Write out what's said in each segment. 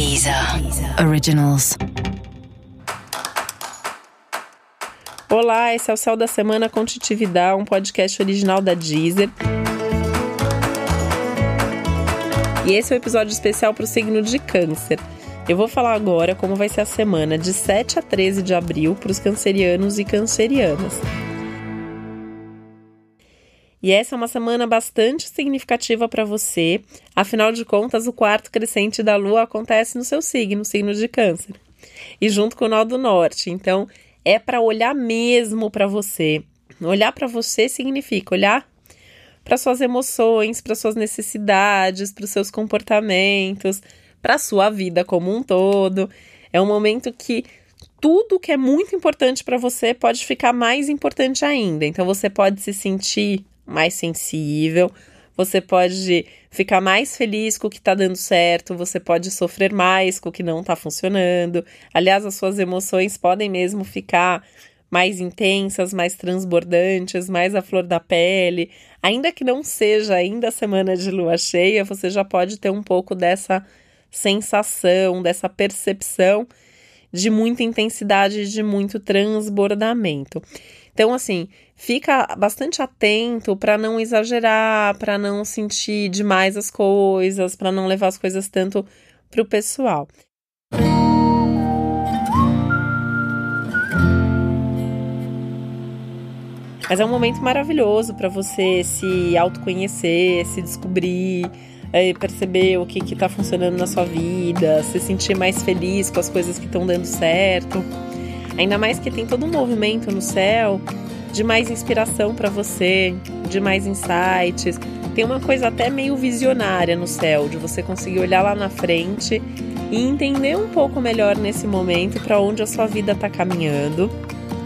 Deezer Originals. Olá, esse é o Céu da Semana com Titividade, um podcast original da Deezer. E esse é o um episódio especial para o signo de Câncer. Eu vou falar agora como vai ser a semana de 7 a 13 de abril para os cancerianos e cancerianas. E essa é uma semana bastante significativa para você, afinal de contas, o quarto crescente da Lua acontece no seu signo, signo de Câncer, e junto com o Nó do Norte. Então, é para olhar mesmo para você. Olhar para você significa olhar para suas emoções, para suas necessidades, para os seus comportamentos, para sua vida como um todo. É um momento que tudo que é muito importante para você pode ficar mais importante ainda. Então você pode se sentir mais sensível, você pode ficar mais feliz com o que está dando certo, você pode sofrer mais com o que não está funcionando. Aliás, as suas emoções podem mesmo ficar mais intensas, mais transbordantes, mais à flor da pele. Ainda que não seja ainda semana de lua cheia, você já pode ter um pouco dessa sensação, dessa percepção de muita intensidade, de muito transbordamento. Então, assim, fica bastante atento para não exagerar, para não sentir demais as coisas, para não levar as coisas tanto para o pessoal. Mas é um momento maravilhoso para você se autoconhecer, se descobrir, é, perceber o que está funcionando na sua vida, se sentir mais feliz com as coisas que estão dando certo. Ainda mais que tem todo um movimento no céu de mais inspiração para você, de mais insights. Tem uma coisa até meio visionária no céu, de você conseguir olhar lá na frente e entender um pouco melhor nesse momento para onde a sua vida está caminhando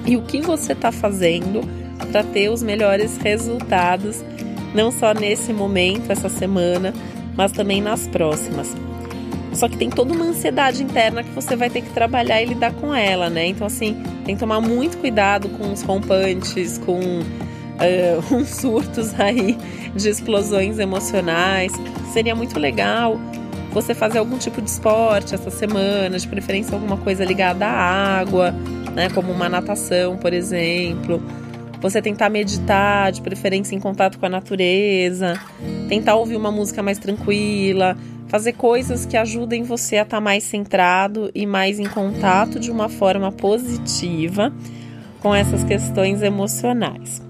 e o que você está fazendo para ter os melhores resultados, não só nesse momento, essa semana, mas também nas próximas. Só que tem toda uma ansiedade interna que você vai ter que trabalhar e lidar com ela, né? Então, assim, tem que tomar muito cuidado com os rompantes, com uh, uns surtos aí de explosões emocionais. Seria muito legal você fazer algum tipo de esporte essa semana, de preferência alguma coisa ligada à água, né? Como uma natação, por exemplo. Você tentar meditar, de preferência em contato com a natureza, tentar ouvir uma música mais tranquila, fazer coisas que ajudem você a estar tá mais centrado e mais em contato de uma forma positiva com essas questões emocionais.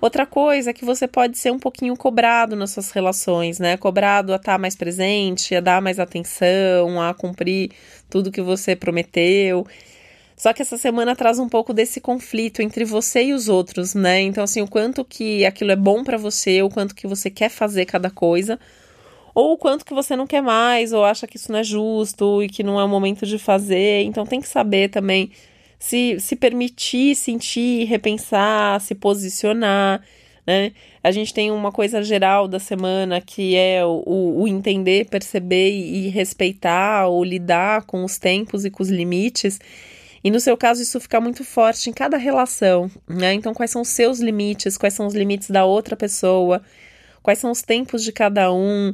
Outra coisa é que você pode ser um pouquinho cobrado nas suas relações, né? Cobrado a estar tá mais presente, a dar mais atenção, a cumprir tudo que você prometeu. Só que essa semana traz um pouco desse conflito entre você e os outros, né? Então, assim, o quanto que aquilo é bom para você, o quanto que você quer fazer cada coisa, ou o quanto que você não quer mais, ou acha que isso não é justo e que não é o momento de fazer. Então tem que saber também se, se permitir sentir, repensar, se posicionar. Né? A gente tem uma coisa geral da semana que é o, o entender, perceber e, e respeitar ou lidar com os tempos e com os limites. E no seu caso, isso fica muito forte em cada relação, né? Então, quais são os seus limites? Quais são os limites da outra pessoa? Quais são os tempos de cada um?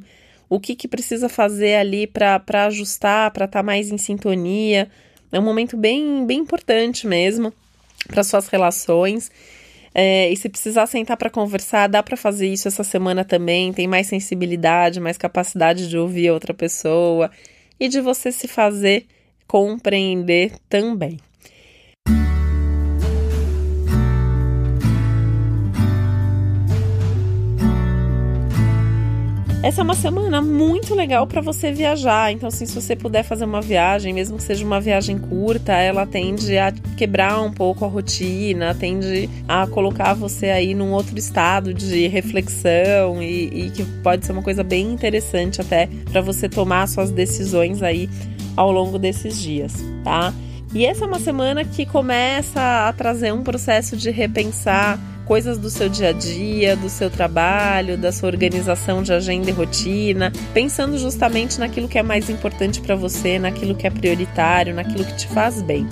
o que, que precisa fazer ali para ajustar, para estar tá mais em sintonia. É um momento bem, bem importante mesmo para suas relações. É, e se precisar sentar para conversar, dá para fazer isso essa semana também. Tem mais sensibilidade, mais capacidade de ouvir a outra pessoa e de você se fazer compreender também. Essa é uma semana muito legal para você viajar. Então, assim, se você puder fazer uma viagem, mesmo que seja uma viagem curta, ela tende a quebrar um pouco a rotina, tende a colocar você aí num outro estado de reflexão e, e que pode ser uma coisa bem interessante até para você tomar suas decisões aí ao longo desses dias, tá? E essa é uma semana que começa a trazer um processo de repensar coisas do seu dia a dia, do seu trabalho, da sua organização de agenda e rotina, pensando justamente naquilo que é mais importante para você, naquilo que é prioritário, naquilo que te faz bem.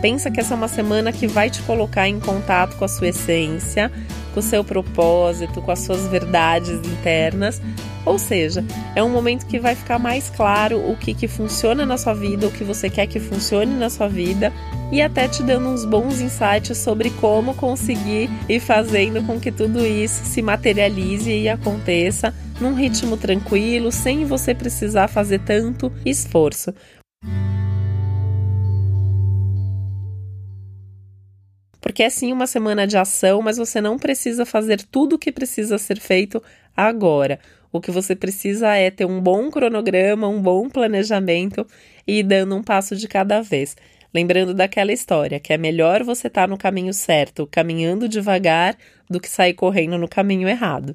Pensa que essa é uma semana que vai te colocar em contato com a sua essência, com o seu propósito, com as suas verdades internas, Ou seja, é um momento que vai ficar mais claro o que, que funciona na sua vida, o que você quer que funcione na sua vida e até te dando uns bons insights sobre como conseguir ir fazendo com que tudo isso se materialize e aconteça num ritmo tranquilo, sem você precisar fazer tanto esforço. Porque é sim uma semana de ação, mas você não precisa fazer tudo o que precisa ser feito agora. O que você precisa é ter um bom cronograma, um bom planejamento e ir dando um passo de cada vez. Lembrando daquela história, que é melhor você estar tá no caminho certo, caminhando devagar, do que sair correndo no caminho errado.